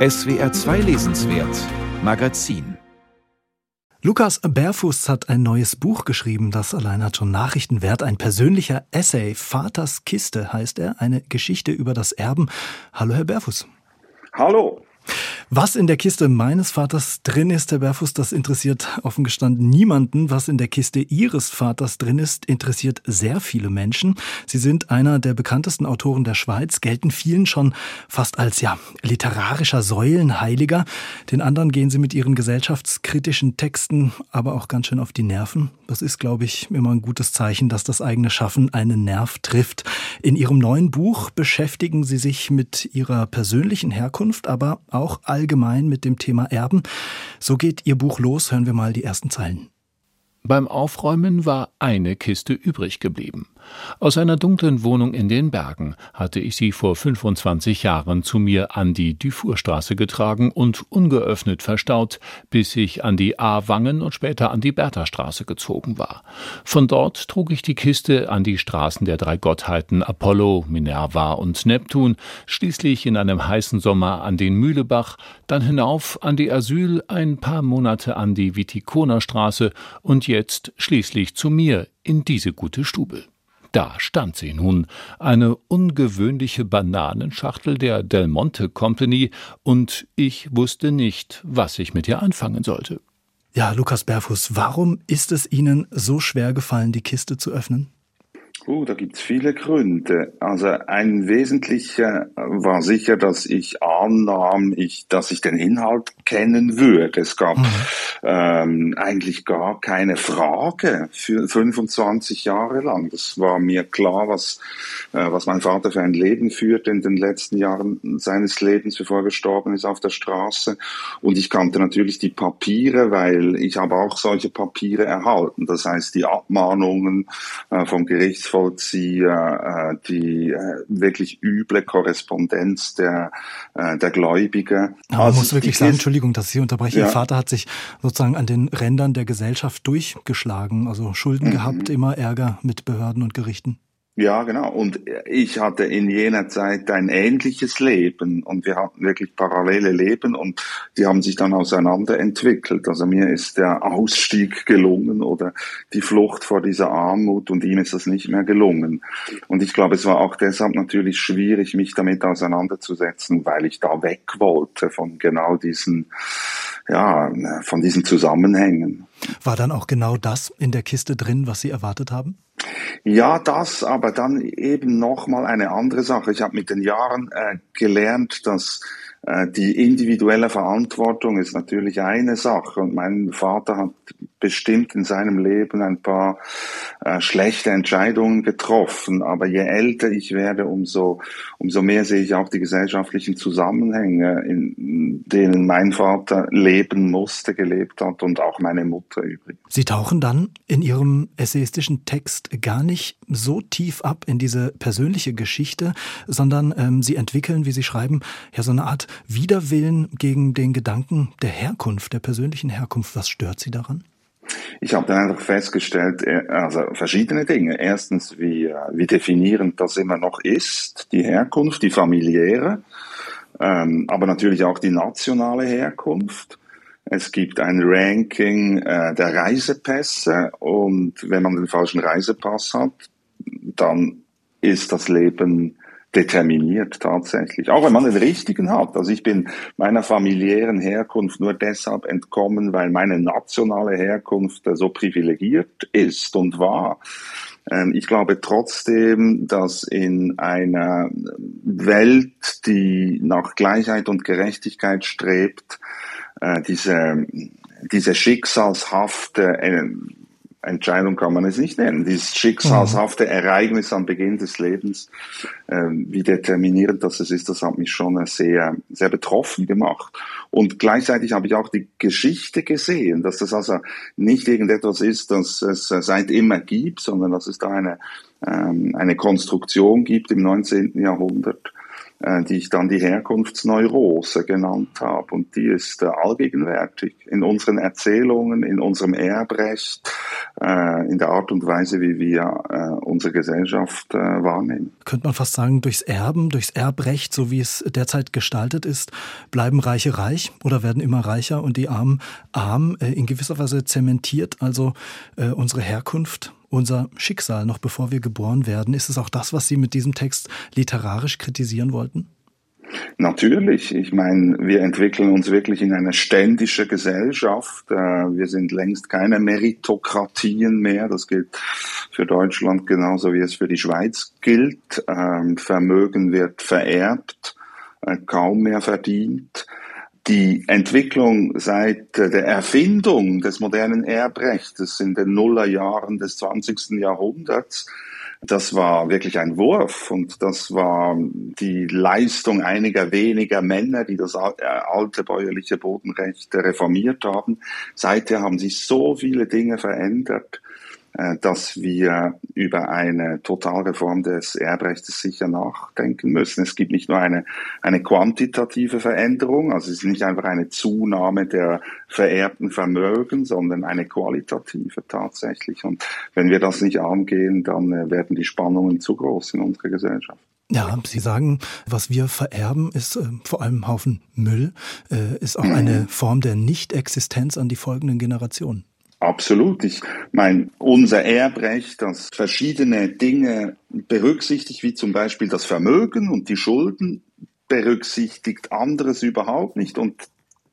SWR 2 Lesenswert Magazin Lukas Berfuß hat ein neues Buch geschrieben, das allein hat schon Nachrichtenwert. Ein persönlicher Essay. Vaters Kiste heißt er. Eine Geschichte über das Erben. Hallo, Herr Berfuß. Hallo. Was in der Kiste meines Vaters drin ist, Herr Berfuß, das interessiert offen gestanden niemanden. Was in der Kiste Ihres Vaters drin ist, interessiert sehr viele Menschen. Sie sind einer der bekanntesten Autoren der Schweiz, gelten vielen schon fast als ja literarischer Säulenheiliger. Den anderen gehen Sie mit Ihren gesellschaftskritischen Texten aber auch ganz schön auf die Nerven. Das ist, glaube ich, immer ein gutes Zeichen, dass das eigene Schaffen einen Nerv trifft. In Ihrem neuen Buch beschäftigen Sie sich mit Ihrer persönlichen Herkunft, aber auch allgemein mit dem Thema Erben. So geht Ihr Buch los. Hören wir mal die ersten Zeilen. Beim Aufräumen war eine Kiste übrig geblieben. Aus einer dunklen Wohnung in den Bergen hatte ich sie vor 25 Jahren zu mir an die Dufourstraße getragen und ungeöffnet verstaut, bis ich an die A-Wangen und später an die Berthastraße gezogen war. Von dort trug ich die Kiste an die Straßen der drei Gottheiten Apollo, Minerva und Neptun, schließlich in einem heißen Sommer an den Mühlebach, dann hinauf an die Asyl, ein paar Monate an die Vitikonerstraße und jetzt schließlich zu mir in diese gute Stube. Da stand sie nun, eine ungewöhnliche Bananenschachtel der Del Monte Company, und ich wusste nicht, was ich mit ihr anfangen sollte. Ja, Lukas Berfuß, warum ist es Ihnen so schwer gefallen, die Kiste zu öffnen? Oh, da gibt's viele Gründe. Also ein wesentlicher war sicher, dass ich annahm, ich, dass ich den Inhalt kennen würde. Es gab mhm. ähm, eigentlich gar keine Frage für 25 Jahre lang. Das war mir klar, was, äh, was mein Vater für ein Leben führte in den letzten Jahren seines Lebens, bevor er gestorben ist auf der Straße. Und ich kannte natürlich die Papiere, weil ich habe auch solche Papiere erhalten. Das heißt, die Abmahnungen äh, vom Gerichtshof Gerichtsvollzieher, äh, die äh, wirklich üble Korrespondenz der, äh, der Gläubiger. Aber man muss wirklich sagen, Entschuldigung, dass ich Sie unterbreche, ja. Ihr Vater hat sich sozusagen an den Rändern der Gesellschaft durchgeschlagen, also Schulden mhm. gehabt, immer Ärger mit Behörden und Gerichten. Ja, genau. Und ich hatte in jener Zeit ein ähnliches Leben und wir hatten wirklich parallele Leben und die haben sich dann auseinanderentwickelt. Also mir ist der Ausstieg gelungen oder die Flucht vor dieser Armut und ihm ist das nicht mehr gelungen. Und ich glaube, es war auch deshalb natürlich schwierig, mich damit auseinanderzusetzen, weil ich da weg wollte von genau diesen, ja, von diesen Zusammenhängen. War dann auch genau das in der Kiste drin, was Sie erwartet haben? Ja, das, aber dann eben nochmal eine andere Sache. Ich habe mit den Jahren äh, gelernt, dass äh, die individuelle Verantwortung ist natürlich eine Sache und mein Vater hat bestimmt in seinem Leben ein paar äh, schlechte Entscheidungen getroffen, aber je älter ich werde, umso, umso mehr sehe ich auch die gesellschaftlichen Zusammenhänge, in denen mein Vater leben musste, gelebt hat und auch meine Mutter übrigens. Sie tauchen dann in Ihrem essayistischen Text gar nicht so tief ab in diese persönliche Geschichte, sondern ähm, Sie entwickeln, wie Sie schreiben, ja so eine Art Widerwillen gegen den Gedanken der Herkunft, der persönlichen Herkunft. Was stört Sie daran? Ich habe dann einfach festgestellt, äh, also verschiedene Dinge. Erstens, wie, äh, wie definierend das immer noch ist, die Herkunft, die familiäre, ähm, aber natürlich auch die nationale Herkunft. Es gibt ein Ranking äh, der Reisepässe und wenn man den falschen Reisepass hat, dann ist das Leben determiniert tatsächlich. Auch wenn man den richtigen hat. Also ich bin meiner familiären Herkunft nur deshalb entkommen, weil meine nationale Herkunft so privilegiert ist und war. Ähm, ich glaube trotzdem, dass in einer Welt, die nach Gleichheit und Gerechtigkeit strebt, äh, diese, diese schicksalshafte Entscheidung kann man es nicht nennen. Dieses schicksalshafte mhm. Ereignis am Beginn des Lebens, äh, wie determinierend das ist, das hat mich schon sehr, sehr betroffen gemacht. Und gleichzeitig habe ich auch die Geschichte gesehen, dass das also nicht irgendetwas ist, das es seit immer gibt, sondern dass es da eine, ähm, eine Konstruktion gibt im 19. Jahrhundert, äh, die ich dann die Herkunftsneurose genannt habe. Und die ist äh, allgegenwärtig in unseren Erzählungen, in unserem Erbrecht, äh, in der Art und Weise, wie wir äh, unsere Gesellschaft äh, wahrnehmen. Könnte man fast sagen, durchs Erben, durchs Erbrecht, so wie es derzeit gestaltet ist, bleiben Reiche reich oder werden immer reicher und die Armen arm, äh, in gewisser Weise zementiert also unsere Herkunft unser Schicksal, noch bevor wir geboren werden. Ist es auch das, was Sie mit diesem Text literarisch kritisieren wollten? Natürlich. Ich meine, wir entwickeln uns wirklich in eine ständische Gesellschaft. Äh, wir sind längst keine Meritokratien mehr. Das gilt für Deutschland genauso wie es für die Schweiz gilt. Ähm, Vermögen wird vererbt, äh, kaum mehr verdient die Entwicklung seit der Erfindung des modernen Erbrechts in den Nullerjahren des 20. Jahrhunderts, das war wirklich ein Wurf und das war die Leistung einiger weniger Männer, die das äh, alte bäuerliche Bodenrecht reformiert haben. Seither haben sich so viele Dinge verändert. Äh, dass wir über eine Totalreform des Erbrechts sicher nachdenken müssen. Es gibt nicht nur eine, eine quantitative Veränderung, also es ist nicht einfach eine Zunahme der vererbten Vermögen, sondern eine qualitative tatsächlich. Und wenn wir das nicht angehen, dann äh, werden die Spannungen zu groß in unserer Gesellschaft. Ja, Sie sagen, was wir vererben, ist äh, vor allem Haufen Müll, äh, ist auch eine Form der Nichtexistenz an die folgenden Generationen. Absolut. Ich meine, unser Erbrecht, das verschiedene Dinge berücksichtigt, wie zum Beispiel das Vermögen und die Schulden, berücksichtigt anderes überhaupt nicht. Und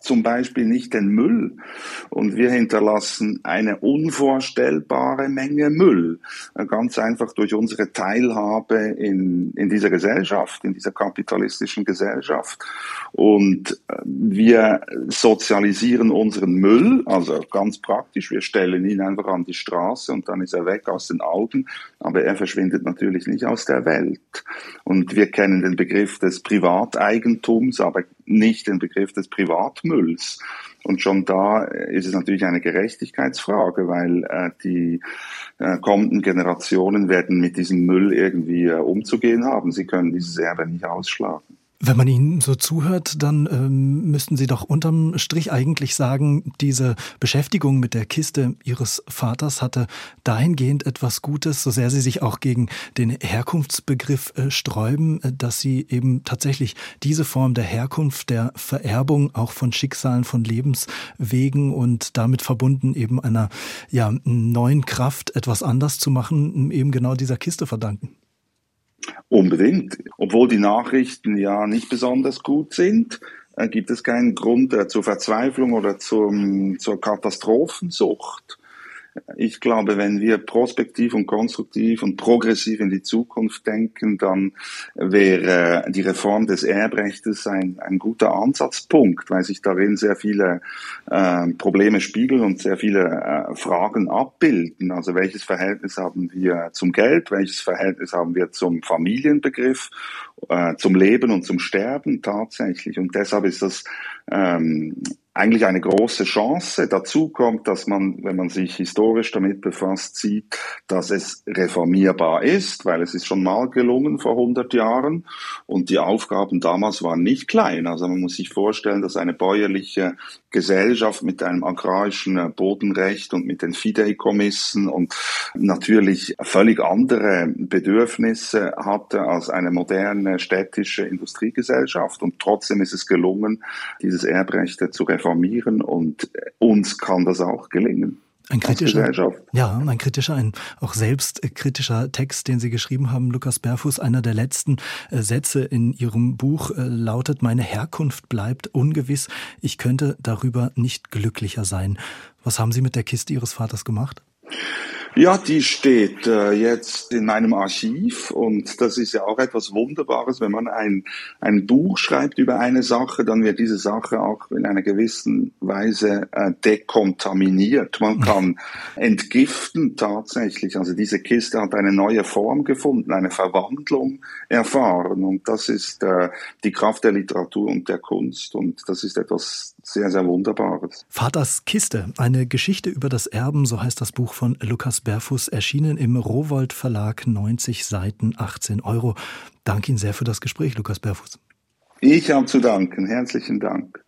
zum Beispiel nicht den Müll. Und wir hinterlassen eine unvorstellbare Menge Müll. Ganz einfach durch unsere Teilhabe in, in dieser Gesellschaft, in dieser kapitalistischen Gesellschaft. Und äh, wir sozialisieren unseren Müll, also ganz praktisch, wir stellen ihn einfach an die Straße und dann ist er weg aus den Augen, aber er verschwindet natürlich nicht aus der Welt. Und wir kennen den Begriff des Privateigentums, aber nicht den Begriff des Privatmülls. Und schon da ist es natürlich eine Gerechtigkeitsfrage, weil äh, die äh, kommenden Generationen werden mit diesem Müll irgendwie äh, umzugehen haben. Sie können dieses Erbe nicht ausschlagen. Wenn man Ihnen so zuhört, dann ähm, müssten Sie doch unterm Strich eigentlich sagen, diese Beschäftigung mit der Kiste Ihres Vaters hatte dahingehend etwas Gutes, so sehr Sie sich auch gegen den Herkunftsbegriff äh, sträuben, äh, dass Sie eben tatsächlich diese Form der Herkunft, der Vererbung auch von Schicksalen, von Lebenswegen und damit verbunden eben einer ja, neuen Kraft, etwas anders zu machen, eben genau dieser Kiste verdanken. Unbedingt. Obwohl die Nachrichten ja nicht besonders gut sind, äh, gibt es keinen Grund äh, zur Verzweiflung oder zum, zur Katastrophensucht. Ich glaube, wenn wir prospektiv und konstruktiv und progressiv in die Zukunft denken, dann wäre die Reform des Erbrechtes ein, ein guter Ansatzpunkt, weil sich darin sehr viele äh, Probleme spiegeln und sehr viele äh, Fragen abbilden. Also welches Verhältnis haben wir zum Geld, welches Verhältnis haben wir zum Familienbegriff, äh, zum Leben und zum Sterben tatsächlich. Und deshalb ist das ähm, eigentlich eine große Chance. Dazu kommt, dass man, wenn man sich historisch damit befasst, sieht, dass es reformierbar ist, weil es ist schon mal gelungen vor 100 Jahren und die Aufgaben damals waren nicht klein. Also man muss sich vorstellen, dass eine bäuerliche Gesellschaft mit einem agrarischen Bodenrecht und mit den Fideikommissen und natürlich völlig andere Bedürfnisse hatte als eine moderne städtische Industriegesellschaft und trotzdem ist es gelungen, dieses Erbrecht zu reformieren reformieren und uns kann das auch gelingen. Ein kritischer, ja, ein kritischer, ein auch selbstkritischer Text, den Sie geschrieben haben, Lukas Berfuß. Einer der letzten äh, Sätze in Ihrem Buch äh, lautet: Meine Herkunft bleibt ungewiss. Ich könnte darüber nicht glücklicher sein. Was haben Sie mit der Kiste Ihres Vaters gemacht? Ja, die steht äh, jetzt in meinem Archiv und das ist ja auch etwas Wunderbares, wenn man ein, ein Buch schreibt über eine Sache, dann wird diese Sache auch in einer gewissen Weise äh, dekontaminiert. Man kann entgiften tatsächlich. Also diese Kiste hat eine neue Form gefunden, eine Verwandlung erfahren und das ist äh, die Kraft der Literatur und der Kunst und das ist etwas sehr, sehr Wunderbares. Vaters Kiste, eine Geschichte über das Erben, so heißt das Buch von Lukas Berfuss, erschienen im Rowold Verlag, 90 Seiten, 18 Euro. Danke Ihnen sehr für das Gespräch, Lukas Berfuss. Ich habe zu danken. Herzlichen Dank.